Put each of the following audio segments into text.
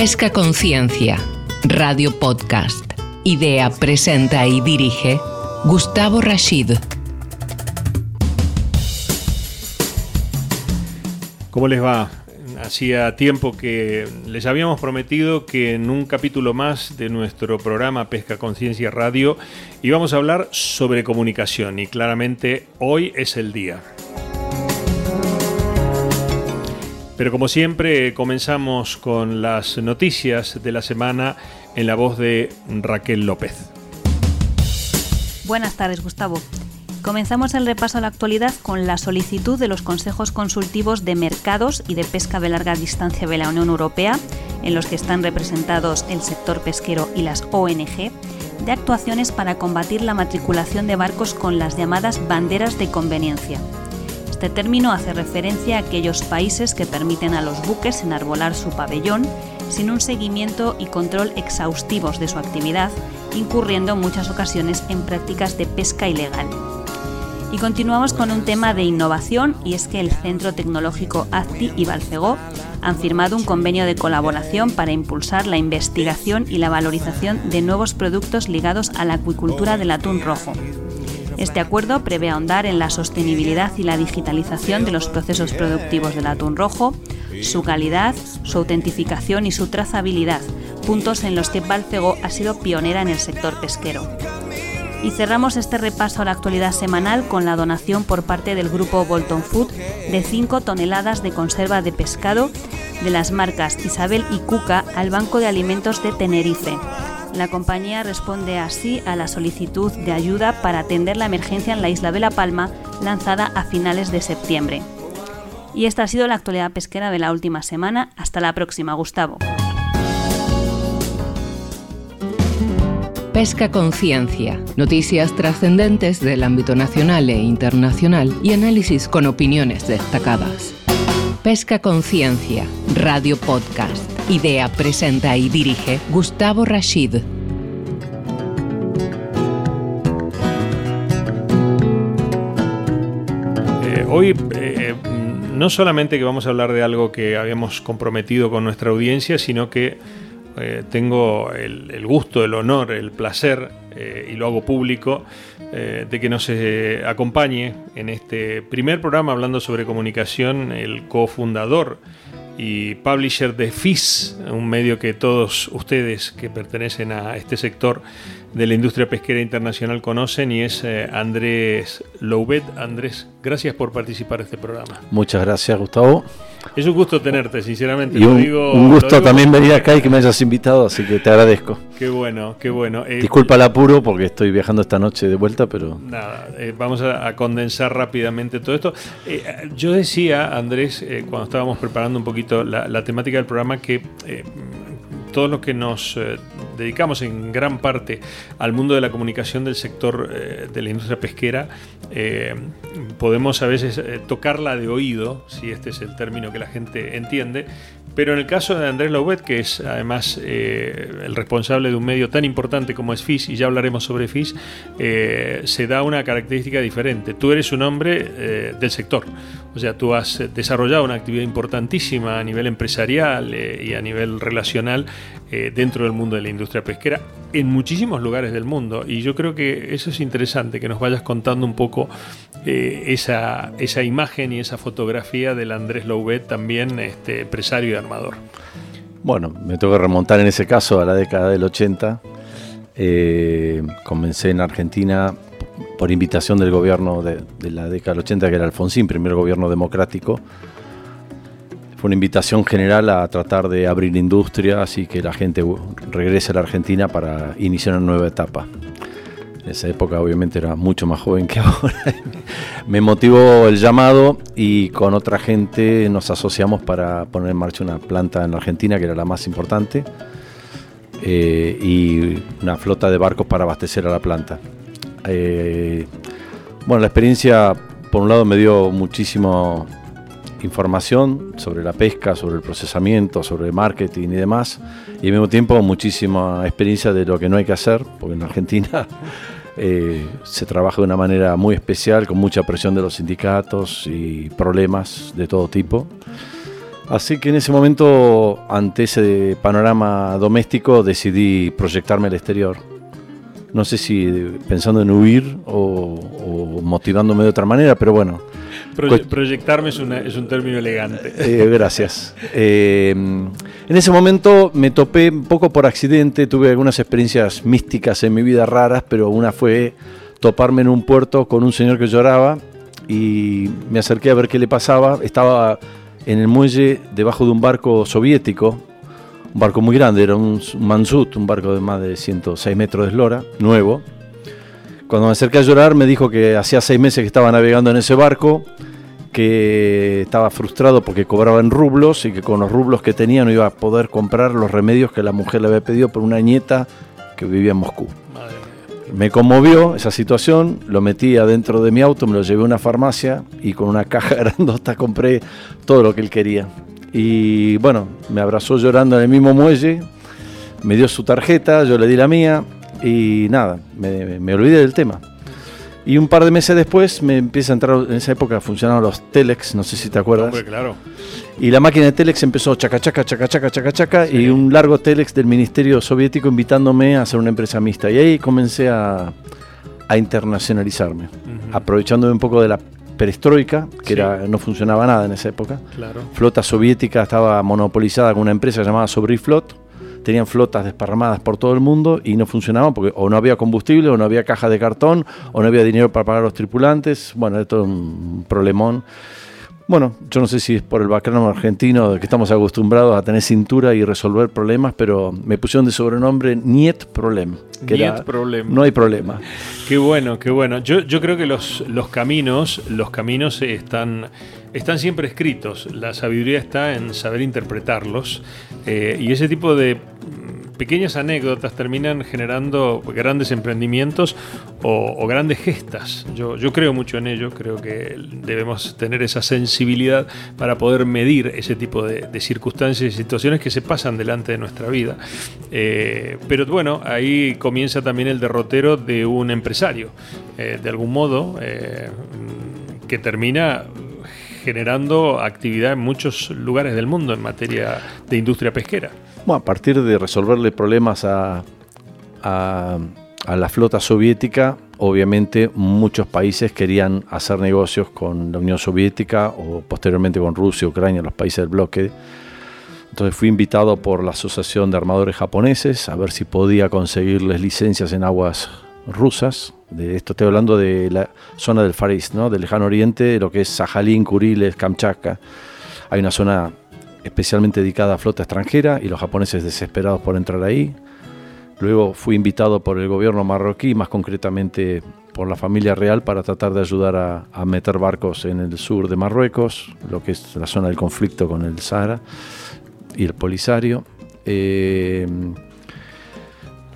Pesca Conciencia, Radio Podcast. Idea, presenta y dirige Gustavo Rashid. ¿Cómo les va? Hacía tiempo que les habíamos prometido que en un capítulo más de nuestro programa Pesca Conciencia Radio íbamos a hablar sobre comunicación y claramente hoy es el día. Pero como siempre comenzamos con las noticias de la semana en la voz de Raquel López. Buenas tardes Gustavo. Comenzamos el repaso a la actualidad con la solicitud de los consejos consultivos de mercados y de pesca de larga distancia de la Unión Europea, en los que están representados el sector pesquero y las ONG, de actuaciones para combatir la matriculación de barcos con las llamadas banderas de conveniencia. Este término hace referencia a aquellos países que permiten a los buques enarbolar su pabellón sin un seguimiento y control exhaustivos de su actividad, incurriendo en muchas ocasiones en prácticas de pesca ilegal. Y continuamos con un tema de innovación y es que el Centro Tecnológico ACTI y Balcegó han firmado un convenio de colaboración para impulsar la investigación y la valorización de nuevos productos ligados a la acuicultura del atún rojo. Este acuerdo prevé ahondar en la sostenibilidad y la digitalización de los procesos productivos del atún rojo, su calidad, su autentificación y su trazabilidad, puntos en los que Balcego ha sido pionera en el sector pesquero. Y cerramos este repaso a la actualidad semanal con la donación por parte del grupo Bolton Food de 5 toneladas de conserva de pescado de las marcas Isabel y Cuca al Banco de Alimentos de Tenerife, la compañía responde así a la solicitud de ayuda para atender la emergencia en la isla de La Palma lanzada a finales de septiembre. Y esta ha sido la actualidad pesquera de la última semana. Hasta la próxima, Gustavo. Pesca Conciencia. Noticias trascendentes del ámbito nacional e internacional y análisis con opiniones destacadas. Pesca Conciencia. Radio Podcast. Idea, presenta y dirige Gustavo Rashid. Eh, hoy eh, no solamente que vamos a hablar de algo que habíamos comprometido con nuestra audiencia, sino que eh, tengo el, gusto, el honor, el placer, y lo hago público, de que nos acompañe en este primer programa hablando sobre comunicación el cofundador y publisher de FIS, un medio que todos ustedes que pertenecen a este sector de la industria pesquera internacional conocen y es eh, Andrés Loubet. Andrés, gracias por participar en este programa. Muchas gracias, Gustavo. Es un gusto tenerte, sinceramente. Y un, gusto también venir acá y que me hayas invitado, así que te agradezco. Qué bueno, qué bueno. Eh, Disculpa el apuro porque estoy viajando esta noche de vuelta, pero... Nada, eh, vamos a, condensar rápidamente todo esto. yo decía, Andrés, cuando estábamos preparando un poquito la, la temática del programa, que todos los que nos dedicamos en gran parte al mundo de la comunicación del sector eh, de la industria pesquera, eh, podemos a veces tocarla de oído, si este es el término que la gente entiende, pero en el caso de Andrés Loubet, que es además el responsable de un medio tan importante como es FIS, y ya hablaremos sobre FIS, se da una característica diferente. Tú eres un hombre del sector, o sea, tú has desarrollado una actividad importantísima a nivel empresarial y a nivel relacional eh, dentro del mundo de la industria pesquera en muchísimos lugares del mundo. Y yo creo que eso es interesante, que nos vayas contando un poco eh, esa, esa, imagen y esa fotografía del Andrés Loubet, también este, empresario y armador. Bueno, me tengo que remontar en ese caso a la década del 80. Eh, comencé en Argentina por invitación del gobierno de la década del 80, que era Alfonsín, primer gobierno democrático fue una invitación general a tratar de abrir industria, y que la gente regrese a la Argentina para iniciar una nueva etapa. En esa época obviamente era mucho más joven que ahora. Me motivó el llamado y con otra gente nos asociamos para poner en marcha una planta en Argentina que era la más importante eh, y una flota de barcos para abastecer a la planta. Eh, bueno, la experiencia por un lado me dio muchísimo información sobre la pesca, sobre el procesamiento, sobre el marketing y demás, y al mismo tiempo muchísima experiencia de lo que no hay que hacer, porque en Argentina eh, se trabaja de una manera muy especial, con mucha presión de los sindicatos y problemas de todo tipo. Así que en ese momento, ante ese panorama doméstico, decidí proyectarme al exterior. No sé si pensando en huir o, motivándome de otra manera, pero bueno. Proyectarme es, un término elegante. Eh, gracias. Eh, en ese momento me topé un poco por accidente, tuve algunas experiencias místicas en mi vida raras, pero una fue toparme en un puerto con un señor que lloraba y me acerqué a ver qué le pasaba. Estaba en el muelle debajo de un barco soviético, un barco muy grande, era un Mansut, un barco de más de 106 metros de eslora, nuevo. Cuando me acerqué a llorar me dijo que hacía seis meses que estaba navegando en ese barco, que estaba frustrado porque cobraba en rublos y que con los rublos que tenía no iba a poder comprar los remedios que la mujer le había pedido por una nieta que vivía en Moscú. Me conmovió esa situación, lo metí adentro de mi auto, me lo llevé a una farmacia y con una caja grandota compré todo lo que él quería. Y bueno, me abrazó llorando en el mismo muelle, me dio su tarjeta, yo le di la mía y nada, me, me olvidé del tema. Y un par de meses después me empieza a entrar, en esa época funcionaban los telex, no sé si te acuerdas. claro. Y la máquina de telex empezó chaca, chaca, chaca, chaca, chaca, chaca, y un largo telex del Ministerio Soviético invitándome a hacer una empresa mixta. Y ahí comencé a, internacionalizarme, aprovechándome un poco de la perestroika, que era, no funcionaba nada en esa época. Claro. Flota soviética estaba monopolizada con una empresa llamada Sobriflot tenían flotas desparramadas por todo el mundo y no funcionaban porque o no había combustible, o no había caja de cartón, o no había dinero para pagar a los tripulantes. Bueno, esto es un problemón. Bueno, yo no sé si es por el background argentino que estamos acostumbrados a tener cintura y resolver problemas, pero me pusieron de sobrenombre Niet Problem. Que Niet Problem. No hay problema. Qué bueno, qué bueno. Yo, yo creo que los, los caminos, los caminos están, están siempre escritos. La sabiduría está en saber interpretarlos. Eh, y ese tipo de pequeñas anécdotas terminan generando grandes emprendimientos o, grandes gestas. Yo, yo, creo mucho en ello, creo que debemos tener esa sensibilidad para poder medir ese tipo de, circunstancias y situaciones que se pasan delante de nuestra vida. Eh, pero bueno, ahí comienza también el derrotero de un empresario, eh, de algún modo, eh, que termina generando actividad en muchos lugares del mundo en materia de industria pesquera. Bueno, a partir de resolverle problemas a, a, la flota soviética, obviamente muchos países querían hacer negocios con la Unión Soviética o posteriormente con Rusia, Ucrania, los países del bloque. Entonces fui invitado por la Asociación de Armadores Japoneses a ver si podía conseguirles licencias en aguas rusas. De esto estoy hablando de la zona del Far East, ¿no? del lejano oriente, lo que es Sajalín, Kuriles, Kamchatka. Hay una zona especialmente dedicada a flota extranjera y los japoneses desesperados por entrar ahí. Luego fui invitado por el gobierno marroquí, más concretamente por la familia real, para tratar de ayudar a, meter barcos en el sur de Marruecos, lo que es la zona del conflicto con el Sahara y el Polisario. Eh,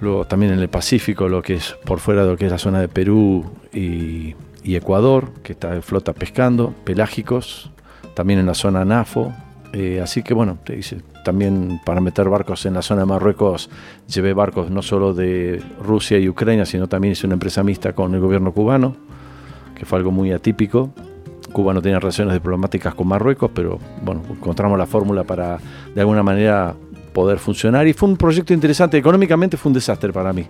luego también en el Pacífico, lo que es por fuera de lo que es la zona de Perú y, y Ecuador, que está en flota pescando, pelágicos. También en la zona NAFO, eh, así que bueno, te dice, también para meter barcos en la zona de Marruecos, llevé barcos no solo de Rusia y Ucrania, sino también hice una empresa mixta con el gobierno cubano, que fue algo muy atípico. Cuba no tenía relaciones diplomáticas con Marruecos, pero bueno, encontramos la fórmula para de alguna manera poder funcionar y fue un proyecto interesante. Económicamente fue un desastre para mí,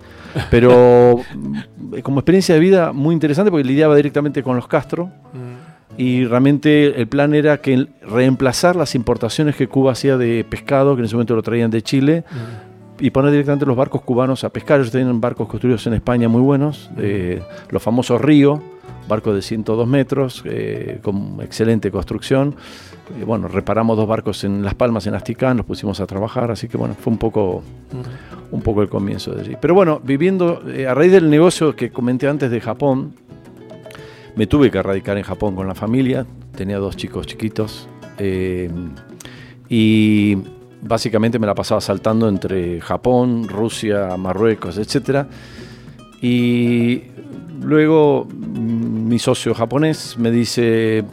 pero como experiencia de vida muy interesante porque lidiaba directamente con los Castro. Mm y realmente el plan era que reemplazar las importaciones que Cuba hacía de pescado, que en ese momento lo traían de Chile, y poner directamente los barcos cubanos a pescar. Ellos tenían barcos construidos en España muy buenos, los famosos Río, barcos de 102 metros, eh, con excelente construcción. Bueno, reparamos dos barcos en Las Palmas, en Asticán, nos pusimos a trabajar, así que bueno, fue un poco, un poco el comienzo de allí. Pero bueno, viviendo, eh, a raíz del negocio que comenté antes de Japón, me tuve que radicar en Japón con la familia, tenía dos chicos chiquitos eh, y básicamente me la pasaba saltando entre Japón, Rusia, Marruecos, etc. Y luego mm, mi socio japonés me dice,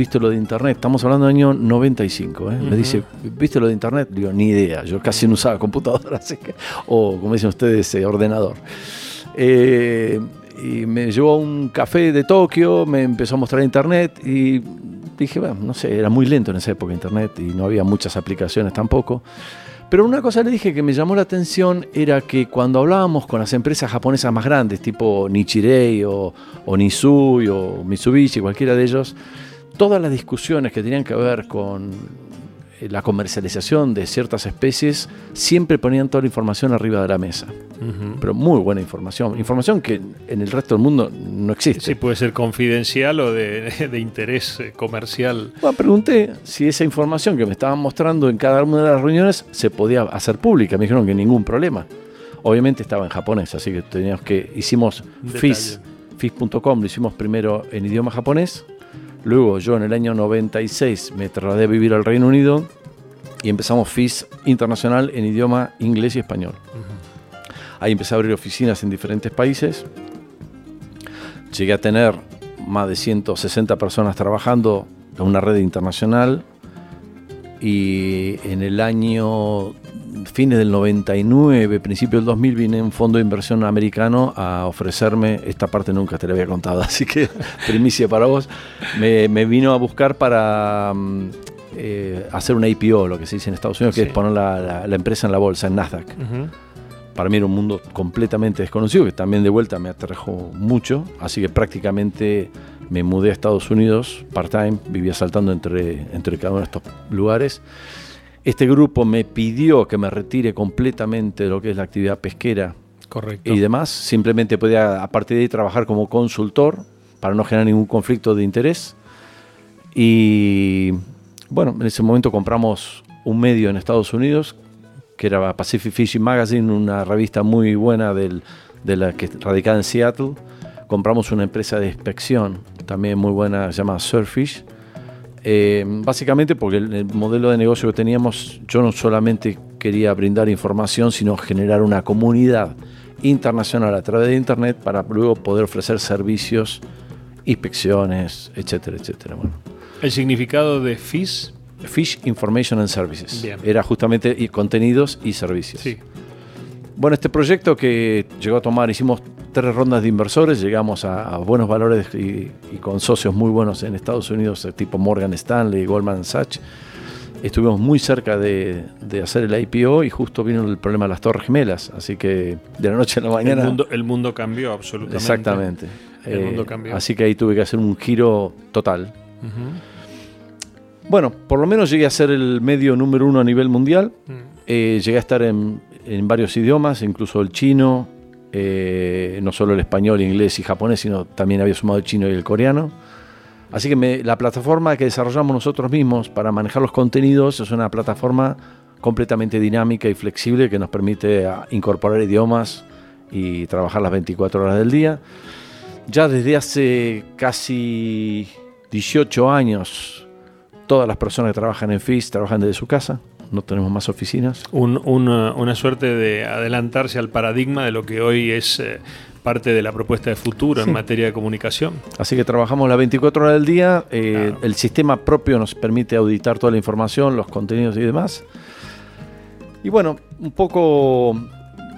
¿viste lo de internet? Estamos hablando del año 95. ¿eh? Me dice, ¿viste lo de internet? Digo, ni idea, yo casi no usaba computadora, así que, o como dicen ustedes, eh, ordenador. Eh, y me llevó a un café de Tokio, me empezó a mostrar internet y dije, bueno, no sé, era muy lento en esa época internet y no había muchas aplicaciones tampoco. Pero una cosa le dije que me llamó la atención era que cuando hablábamos con las empresas japonesas más grandes, tipo Nichirei o, o Nisui o Mitsubishi, cualquiera de ellos, todas las discusiones que tenían que ver con eh, la comercialización de ciertas especies siempre ponían toda la información arriba de la mesa. Pero muy buena información. Información que en el resto del mundo no existe. Sí, puede ser confidencial o de, interés eh, comercial. Bueno, pregunté si esa información que me estaban mostrando en cada una de las reuniones se podía hacer pública. Me dijeron que ningún problema. Obviamente estaba en japonés, así que teníamos que. Hicimos FIS, FIS.com, lo hicimos primero en idioma japonés Luego yo en el año 96 me trasladé a vivir al Reino Unido y empezamos FIS internacional en idioma inglés y español. Ahí empecé a abrir oficinas en diferentes países. Llegué a tener más de 160 personas trabajando en una red internacional y en el año fines del 99, principio del 2000, vine un fondo de inversión americano a ofrecerme, esta parte nunca te la había contado, así que primicia para vos, me, vino a buscar para mm, eh, hacer una IPO, lo que se dice en Estados Unidos, que es poner la, empresa en la bolsa, en Nasdaq. Para mí era un mundo completamente desconocido, que también de vuelta me atrajo mucho, así que prácticamente me mudé a Estados Unidos part-time, vivía saltando entre, entre cada uno de estos lugares. Este grupo me pidió que me retire completamente de lo que es la actividad pesquera Correcto. y demás. Simplemente podía a partir de ahí trabajar como consultor para no generar ningún conflicto de interés. Y bueno, en ese momento compramos un medio en Estados Unidos que era Pacific Fishing Magazine, una revista muy buena de la que radicada en Seattle. Compramos una empresa de inspección también muy buena, se llama Surfish eh, básicamente porque el, modelo de negocio que teníamos, yo no solamente quería brindar información, sino generar una comunidad internacional a través de Internet para luego poder ofrecer servicios, inspecciones, etcétera, etcétera. Bueno. ¿El significado de FIS? Fish Information and Services. Era justamente contenidos y servicios. Sí. Bueno, este proyecto que llegó a tomar, hicimos tres rondas de inversores, llegamos a, buenos valores y, con socios muy buenos en Estados Unidos, tipo Morgan Stanley, Goldman Sachs. Estuvimos muy cerca de, hacer el IPO y justo vino el problema de las Torres Gemelas, así que de la noche a la mañana... El mundo, cambió absolutamente. Exactamente. El mundo eh, cambió. Así que ahí tuve que hacer un giro total. Bueno, por lo menos llegué a ser el medio número uno a nivel mundial. Mm. Eh, llegué a estar en, en varios idiomas, incluso el chino, eh, no solo el español, inglés y japonés, sino también había sumado el chino y el coreano. Así que la plataforma que desarrollamos nosotros mismos para manejar los contenidos es una plataforma completamente dinámica y flexible que nos permite ah, incorporar idiomas y trabajar las 24 horas del día. Ya desde hace casi 18 años, todas las personas que trabajan en FIS trabajan desde su casa no tenemos más oficinas. una, suerte de adelantarse al paradigma de lo que hoy es eh, parte de la propuesta de futuro en materia de comunicación. Así que trabajamos las 24 horas del día, eh, el sistema propio nos permite auditar toda la información, los contenidos y demás. Y bueno, un poco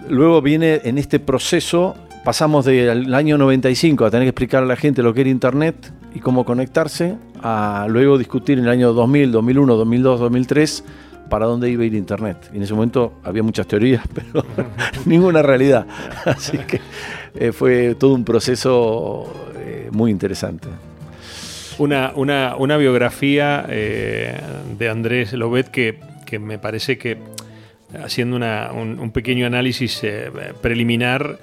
luego viene en este proceso, pasamos del año 95 a tener que explicar a la gente lo que era Internet y cómo conectarse, a luego discutir en el año 2000, 2001, 2002, 2003 para dónde iba a ir Internet. Y en ese momento había muchas teorías, pero ninguna realidad. Así que eh, fue todo un proceso eh, muy interesante. Una, una, biografía eh, de Andrés Lobet que, que, me parece que, haciendo un, un, pequeño análisis preliminar,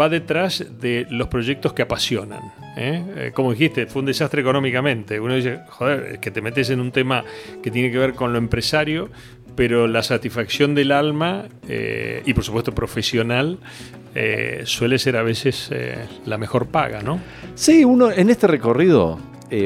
va detrás de los proyectos que apasionan. ¿Eh? Eh, como dijiste, fue un desastre económicamente. Uno dice, joder, es que te metes en un tema que tiene que ver con lo empresario, pero la satisfacción del alma eh, y por supuesto profesional suele ser a veces la mejor paga, ¿no? Sí, uno en este recorrido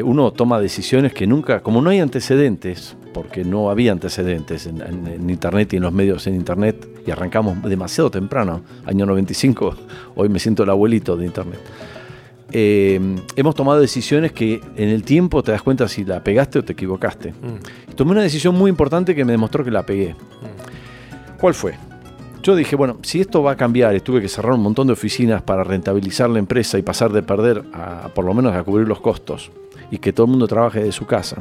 uno toma decisiones que nunca, como no hay antecedentes, porque no había antecedentes en, Internet y en los medios en Internet, y arrancamos demasiado temprano, año 95, hoy me siento el abuelito de Internet. Eh, hemos tomado decisiones que en el tiempo te das cuenta si la pegaste o te equivocaste. Mm. Tomé una decisión muy importante que me demostró que la pegué. Mm. ¿Cuál fue? Yo dije, bueno, si esto va a cambiar, y tuve que cerrar un montón de oficinas para rentabilizar la empresa y pasar de perder a por lo menos a cubrir los costos, y que todo el mundo trabaje de su casa.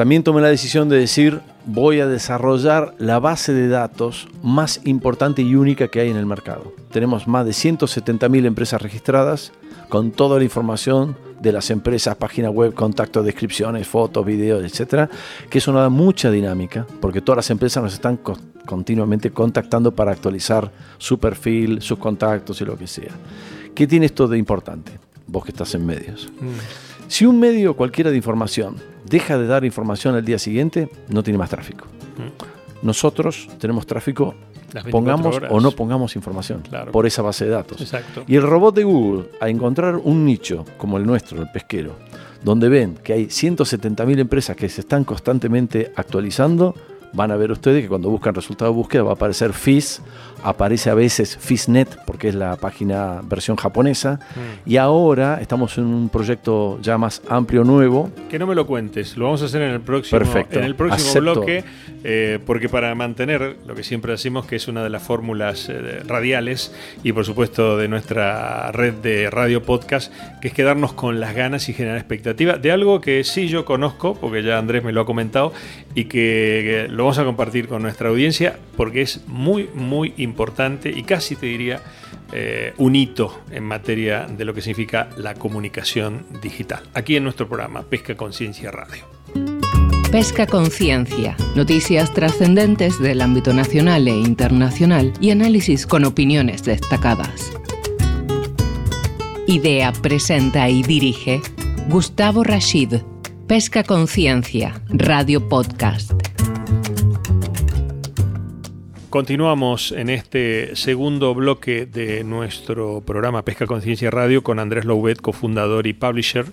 También tomé la decisión de decir, voy a desarrollar la base de datos más importante y única que hay en el mercado. Tenemos más de 170.000 empresas registradas con toda la información de las empresas, página web, contactos, descripciones, fotos, videos, etcétera, que eso nos da mucha dinámica, porque todas las empresas nos están continuamente contactando para actualizar su perfil, sus contactos y lo que sea. ¿Qué tiene esto de importante? Vos que estás en medios. Mm. Si un medio cualquiera de información deja de dar información al día siguiente, no tiene más tráfico. Mm. Nosotros tenemos tráfico, pongamos o no pongamos información por esa base de datos. Exacto. Y el robot de Google, a encontrar un nicho como el nuestro, el pesquero, donde ven que hay 170.000 empresas que se están constantemente actualizando, van a ver ustedes que cuando buscan resultado de búsqueda va a aparecer FIS, aparece a veces FISNet porque es la página versión japonesa mm. y ahora estamos en un proyecto ya más amplio nuevo. Que no me lo cuentes, lo vamos a hacer en el próximo, En el próximo bloque eh, porque para mantener lo que siempre decimos que es una de las fórmulas eh, radiales y por supuesto de nuestra red de radio podcast que es quedarnos con las ganas y generar expectativa de algo que sí yo conozco porque ya Andrés me lo ha comentado y que, que lo vamos a compartir con nuestra audiencia porque es muy, muy importante y casi te diría eh, un hito en materia de lo que significa la comunicación digital. Aquí en nuestro programa Pesca Conciencia Radio. Pesca Conciencia, noticias trascendentes del ámbito nacional e internacional y análisis con opiniones destacadas. Idea, presenta y dirige Gustavo Rashid. Pesca Conciencia, Radio Podcast. Continuamos en este segundo bloque de nuestro programa Pesca Conciencia Radio con Andrés Louvet, cofundador y publisher.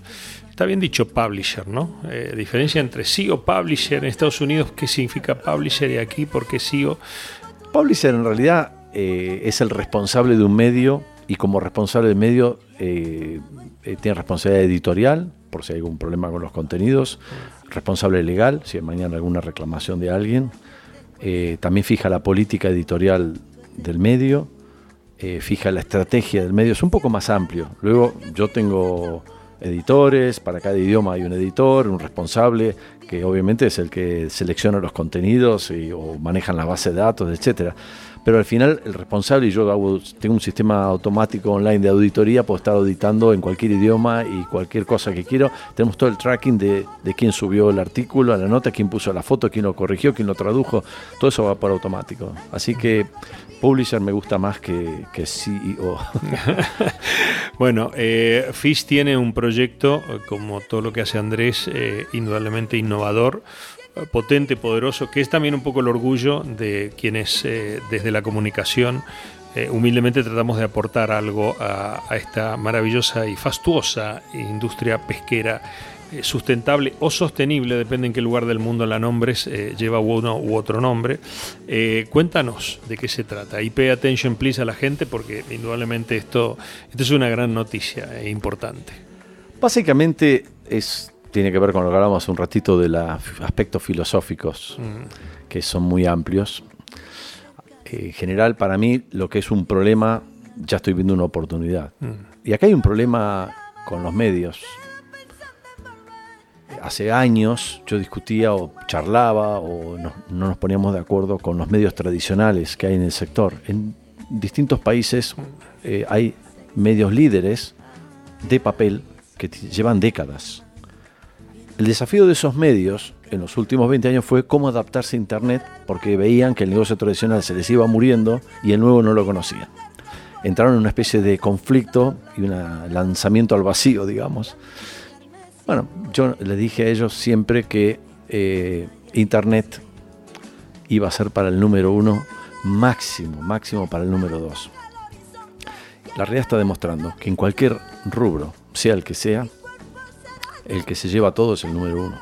Está bien dicho publisher, ¿no? Eh, diferencia entre CEO publisher en Estados Unidos, ¿qué significa publisher y aquí por qué CEO? Publisher en realidad eh, es el responsable de un medio y como responsable del medio eh, tiene responsabilidad editorial, por si hay algún problema con los contenidos, responsable legal, si hay mañana alguna reclamación de alguien eh, también fija la política editorial del medio, eh, fija la estrategia del medio, es un poco más amplio. Luego yo tengo editores, para cada idioma hay un editor, un responsable, que obviamente es el que selecciona los contenidos y, o manejan la base de datos, etcétera pero al final el responsable, y yo tengo un sistema automático online de auditoría, puedo estar auditando en cualquier idioma y cualquier cosa que quiero. Tenemos todo el tracking de, quién subió el artículo, la nota, quién puso la foto, quién lo corrigió, quién lo tradujo, todo eso va por automático. Así que Publisher me gusta más que, que CEO. bueno, eh, Fish tiene un proyecto, como todo lo que hace Andrés, eh, indudablemente innovador potente, poderoso, que es también un poco el orgullo de quienes eh, desde la comunicación eh, humildemente tratamos de aportar algo a, esta maravillosa y fastuosa industria pesquera eh, sustentable o sostenible, depende en qué lugar del mundo la nombres, lleva uno u otro nombre. cuéntanos de qué se trata y pay attention please a la gente porque indudablemente esto, esto es una gran noticia e importante. Básicamente es tiene que ver con lo que hablábamos hace un ratito de los aspectos filosóficos, mm. que son muy amplios. En general, para mí, lo que es un problema, ya estoy viendo una oportunidad. Mm. Y acá hay un problema con los medios. Hace años yo discutía o charlaba o no, nos poníamos de acuerdo con los medios tradicionales que hay en el sector. En distintos países eh, hay medios líderes de papel que llevan décadas el desafío de esos medios en los últimos 20 años fue cómo adaptarse a Internet porque veían que el negocio tradicional se les iba muriendo y el nuevo no lo conocían. Entraron en una especie de conflicto y un lanzamiento al vacío, digamos. Bueno, yo les dije a ellos siempre que eh, Internet iba a ser para el número uno máximo, máximo para el número dos. La realidad está demostrando que en cualquier rubro, sea el que sea, el que se lleva todo es el número uno.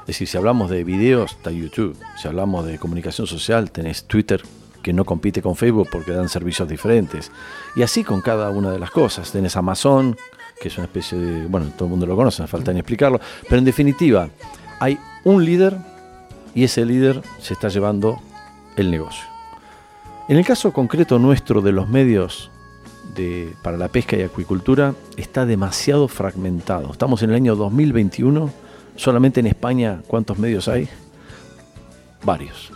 Es decir, si hablamos de videos, está YouTube. Si hablamos de comunicación social, tenés Twitter, que no compite con Facebook porque dan servicios diferentes. Y así con cada una de las cosas. Tenés Amazon, que es una especie de. Bueno, todo el mundo lo conoce, no falta ni explicarlo. Pero en definitiva, hay un líder y ese líder se está llevando el negocio. En el caso concreto nuestro de los medios para la pesca y acuicultura está demasiado fragmentado. Estamos en el año 2021, solamente en España, ¿cuántos medios hay? Varios.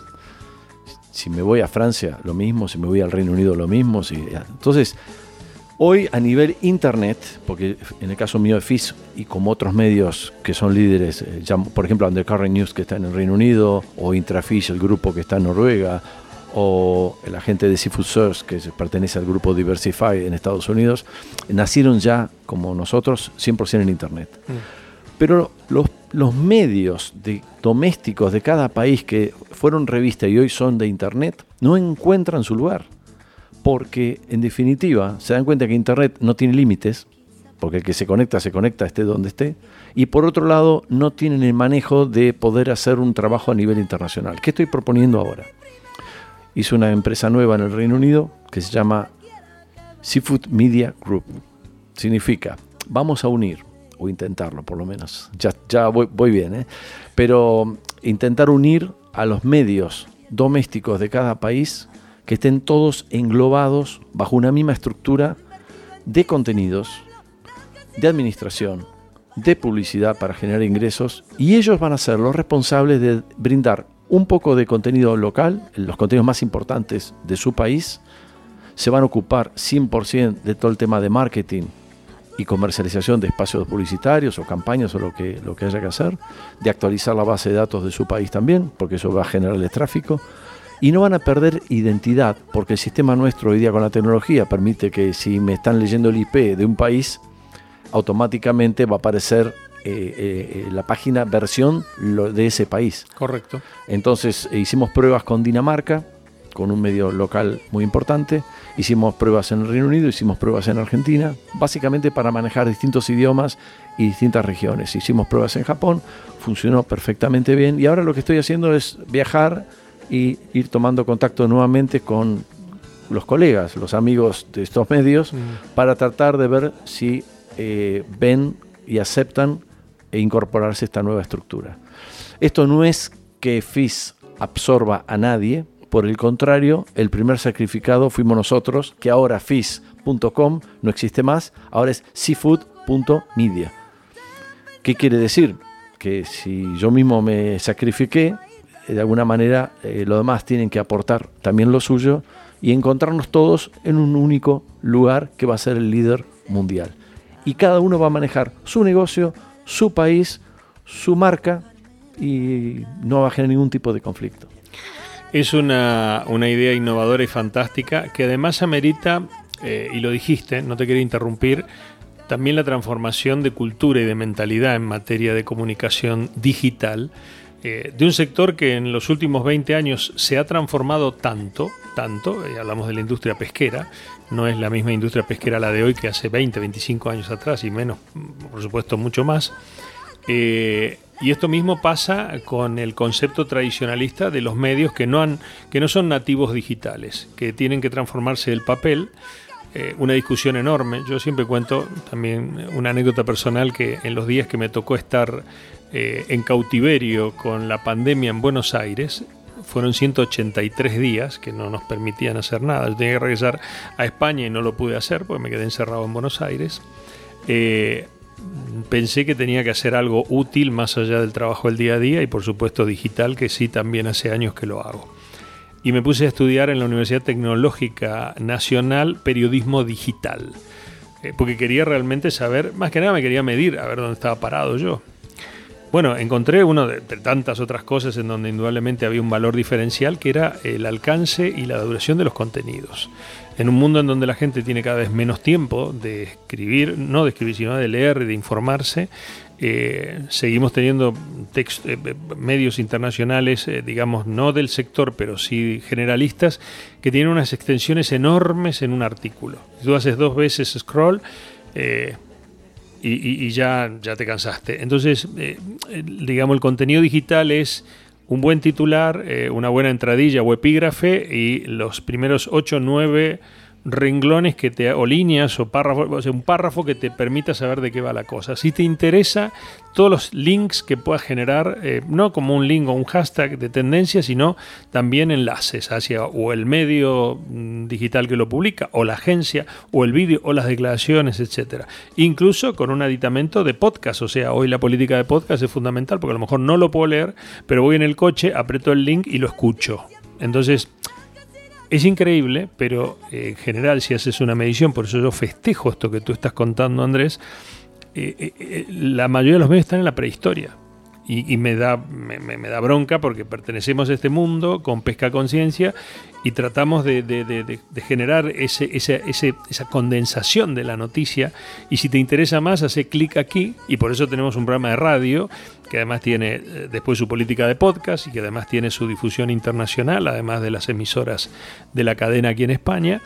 Si me voy a Francia, lo mismo, si me voy al Reino Unido, lo mismo. Entonces, hoy a nivel internet, porque en el caso mío de FIS y como otros medios que son líderes, eh, por ejemplo Undercurrent News que está en el Reino Unido, o Intrafish, el grupo que está en Noruega, o el agente de Seafood Source, que pertenece al grupo Diversify en Estados Unidos, nacieron ya, como nosotros, 100% en Internet. Mm. Pero los, los medios de, domésticos de cada país que fueron revista y hoy son de Internet, no encuentran su lugar. Porque, en definitiva, se dan cuenta que Internet no tiene límites, porque el que se conecta, se conecta, esté donde esté. Y por otro lado, no tienen el manejo de poder hacer un trabajo a nivel internacional. ¿Qué estoy proponiendo ahora? Hizo una empresa nueva en el Reino Unido que se llama Seafood Media Group. Significa, vamos a unir, o intentarlo por lo menos, ya, voy, voy bien, ¿eh? pero intentar unir a los medios domésticos de cada país que estén todos englobados bajo una misma estructura de contenidos, de administración, de publicidad para generar ingresos y ellos van a ser los responsables de brindar un poco de contenido local, los contenidos más importantes de su país, se van a ocupar 100% de todo el tema de marketing y comercialización de espacios publicitarios o campañas o lo que, lo que haya que hacer, de actualizar la base de datos de su país también, porque eso va a generar el tráfico, y no van a perder identidad, porque el sistema nuestro hoy día con la tecnología permite que si me están leyendo el IP de un país, automáticamente va a aparecer eh, eh, la página versión de ese país. Correcto. Entonces eh, hicimos pruebas con Dinamarca, con un medio local muy importante. Hicimos pruebas en el Reino Unido, hicimos pruebas en Argentina, básicamente para manejar distintos idiomas y distintas regiones. Hicimos pruebas en Japón, funcionó perfectamente bien y ahora lo que estoy haciendo es viajar y ir tomando contacto nuevamente con los colegas, los amigos de estos medios, mm. para tratar de ver si ven y aceptan e incorporarse a esta nueva estructura. Esto no es que FIS absorba a nadie, por el contrario, el primer sacrificado fuimos nosotros, que ahora FIS.com no existe más, ahora es seafood.media. ¿Qué quiere decir? Que si yo mismo me sacrifiqué, de alguna manera eh, los demás tienen que aportar también lo suyo y encontrarnos todos en un único lugar que va a ser el líder mundial. Y cada uno va a manejar su negocio, su país, su marca y no va a generar ningún tipo de conflicto. Es una, idea innovadora y fantástica que además amerita, eh, y lo dijiste, no te quería interrumpir, también la transformación de cultura y de mentalidad en materia de comunicación digital eh, de un sector que en los últimos 20 años se ha transformado tanto, tanto, hablamos de la industria pesquera, no es la misma industria pesquera la de hoy que hace 20, 25 años atrás y menos, por supuesto, mucho más. Eh, y esto mismo pasa con el concepto tradicionalista de los medios que no, han, que no son nativos digitales, que tienen que transformarse del papel. Eh, una discusión enorme. Yo siempre cuento también una anécdota personal que en los días que me tocó estar eh, en cautiverio con la pandemia en Buenos Aires, fueron 183 días que no nos permitían hacer nada. Yo tenía que regresar a España y no lo pude hacer porque me quedé encerrado en Buenos Aires. Eh, pensé que tenía que hacer algo útil más allá del trabajo del día a día y por supuesto digital, que sí también hace años que lo hago. Y me puse a estudiar en la Universidad Tecnológica Nacional Periodismo Digital, eh, porque quería realmente saber, más que nada me quería medir, a ver dónde estaba parado yo. Bueno, encontré uno de, tantas otras cosas en donde indudablemente había un valor diferencial, que era el alcance y la duración de los contenidos. En un mundo en donde la gente tiene cada vez menos tiempo de escribir, no de escribir, sino de leer y de informarse, eh, seguimos teniendo eh, medios internacionales, eh, digamos, no del sector, pero sí generalistas, que tienen unas extensiones enormes en un artículo. Si tú haces dos veces scroll, y, ya, ya te cansaste. Entonces, eh, digamos, el contenido digital es un buen titular, eh, una buena entradilla o epígrafe y los primeros 8 o 9 renglones que te, o líneas o párrafos, o sea, un párrafo que te permita saber de qué va la cosa. Si te interesa, todos los links que puedas generar, eh, no como un link o un hashtag de tendencia, sino también enlaces hacia o el medio mm, digital que lo publica, o la agencia, o el vídeo, o las declaraciones, etcétera. Incluso con un aditamento de podcast, o sea, hoy la política de podcast es fundamental porque a lo mejor no lo puedo leer, pero voy en el coche, aprieto el link y lo escucho. Entonces, es increíble, pero eh, en general si haces una medición, por eso yo festejo esto que tú estás contando, Andrés, eh, eh, la mayoría de los medios están en la prehistoria. Y, me, da, me, da bronca porque pertenecemos a este mundo con pesca conciencia y tratamos de, generar ese, esa condensación de la noticia. Y si te interesa más, hace clic aquí. Y por eso tenemos un programa de radio que además tiene eh, después su política de podcast y que además tiene su difusión internacional, además de las emisoras de la cadena aquí en España.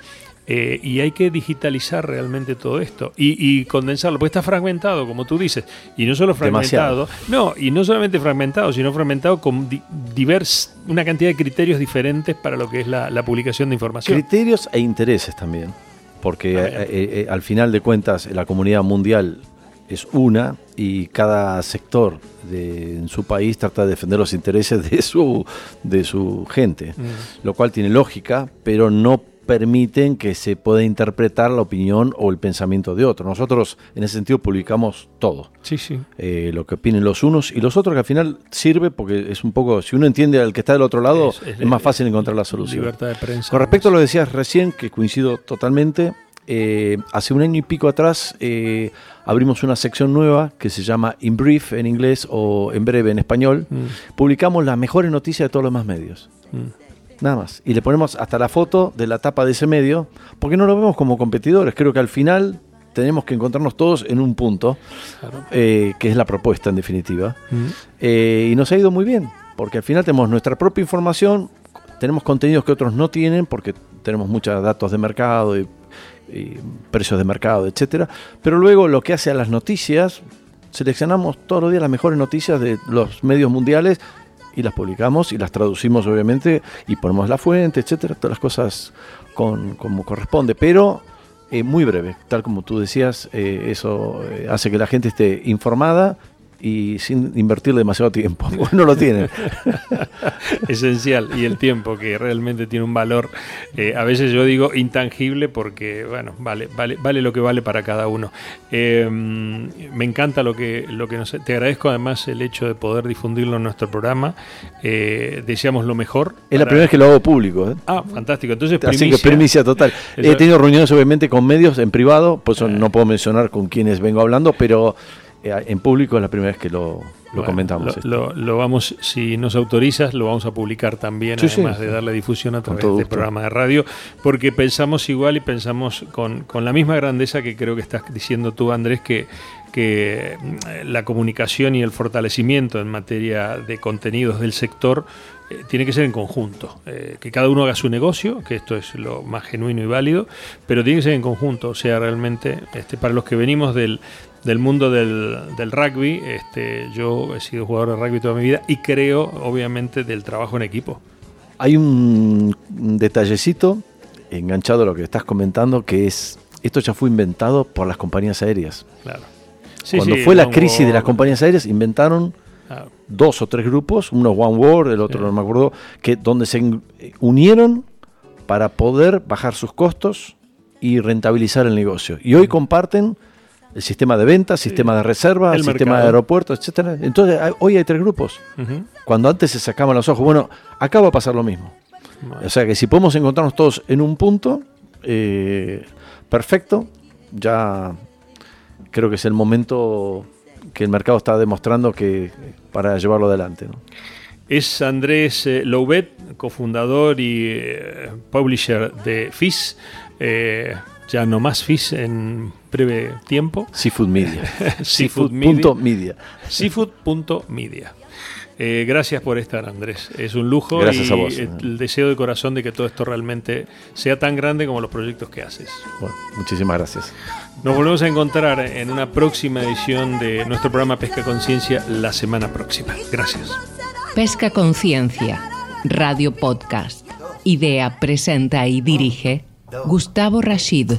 Eh, y hay que digitalizar realmente todo esto y, condensarlo, porque está fragmentado, como tú dices, y no solo fragmentado, no, y no solamente fragmentado, sino fragmentado con divers, una cantidad de criterios diferentes para lo que es la, publicación de información. Criterios e intereses también, porque ah, eh, eh, al final de cuentas la comunidad mundial es una y cada sector de, en su país trata de defender los intereses de su, de su gente, mm. lo cual tiene lógica, pero no permiten que se pueda interpretar la opinión o el pensamiento de otro. Nosotros en ese sentido publicamos todo. Sí, sí. Eh, lo que opinen los unos y los otros que al final sirve porque es un poco, si uno entiende al que está del otro lado, es, más fácil encontrar la solución. Libertad de prensa. Con respecto a lo que decías recién, que coincido totalmente, eh, hace un año y pico atrás eh, abrimos una sección nueva que se llama In Brief en inglés o En Breve en español. Mm. Publicamos las mejores noticias de todos los demás medios. Mm. Nada más. Y le ponemos hasta la foto de la tapa de ese medio, porque no lo vemos como competidores. Creo que al final tenemos que encontrarnos todos en un punto, eh, que es la propuesta en definitiva. Eh, y nos ha ido muy bien, porque al final tenemos nuestra propia información, tenemos contenidos que otros no tienen, porque tenemos muchos datos de mercado y, y precios de mercado, etcétera. Pero luego lo que hace a las noticias, seleccionamos todos los días las mejores noticias de los medios mundiales y las publicamos y las traducimos obviamente y ponemos la fuente, etcétera, todas las cosas con, como corresponde, pero eh, muy breve, tal como tú decías, eh, eso eh, hace que la gente esté informada y sin invertir demasiado tiempo, no lo tienen. Esencial, y el tiempo que realmente tiene un valor, eh, a veces yo digo intangible porque, bueno, vale, vale, vale lo que vale para cada uno. Eh, me encanta lo que, lo que nos... Te agradezco además el hecho de poder difundirlo en nuestro programa. Eh, deseamos lo mejor. Es la primera vez que lo hago público. Ah, fantástico. Entonces, primicia, Así que primicia total. He tenido reuniones obviamente con medios en privado, por eso no puedo mencionar con quienes vengo hablando, pero... Eh, en público es la primera vez que lo, comentamos. Lo, vamos, si nos autorizas, lo vamos a publicar también, además de darle difusión a través del programa de radio, porque pensamos igual y pensamos con, la misma grandeza que creo que estás diciendo tú, Andrés, que, que mm, la comunicación y el fortalecimiento en materia de contenidos del sector eh, tiene que ser en conjunto, eh, que cada uno haga su negocio, que esto es lo más genuino y válido, pero tiene que ser en conjunto, o sea, realmente, este, para los que venimos del, del mundo del, rugby. Este, yo he sido jugador de rugby toda mi vida y creo, obviamente, del trabajo en equipo. Hay un detallecito enganchado a lo que estás comentando, que es, esto ya fue inventado por las compañías aéreas. Claro. Cuando fue la crisis de las compañías aéreas, inventaron dos o tres grupos, uno One World, el otro no me acuerdo, que, donde se unieron para poder bajar sus costos y rentabilizar el negocio. Y hoy comparten el sistema de ventas, sistema de reserva, el sistema de aeropuertos, etcétera. Entonces, hoy hay tres grupos. Cuando antes se sacaban los ojos, bueno, acá va a pasar lo mismo. O sea que si podemos encontrarnos todos en un punto, eh, perfecto, ya creo que es el momento que el mercado está demostrando que para llevarlo adelante. Es Andrés eh, Loubet, cofundador y eh, publisher de FIS ya no más FIS en breve tiempo. Seafood Media. Seafood.media. Seafood.media. Eh, gracias por estar, Andrés. Es un lujo gracias y a vos, el deseo de corazón de que todo esto realmente sea tan grande como los proyectos que haces. Bueno, muchísimas gracias. Nos volvemos a encontrar en una próxima edición de nuestro programa Pesca Conciencia la semana próxima. Gracias. Pesca Conciencia, Radio Podcast. Idea, presenta y dirige Gustavo Rashid.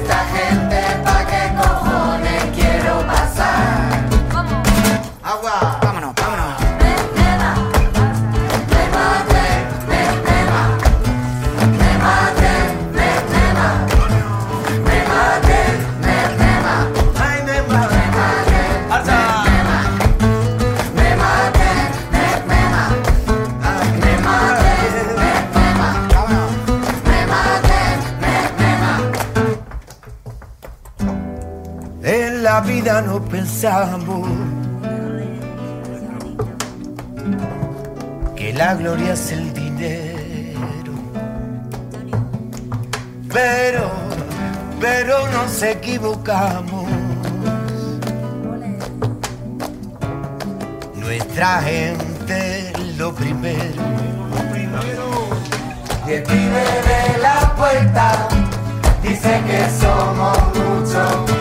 vida no pensamos que la gloria es el dinero. Pero, pero nos equivocamos. Nuestra gente lo primero. Y el pibe de la puerta dice que somos muchos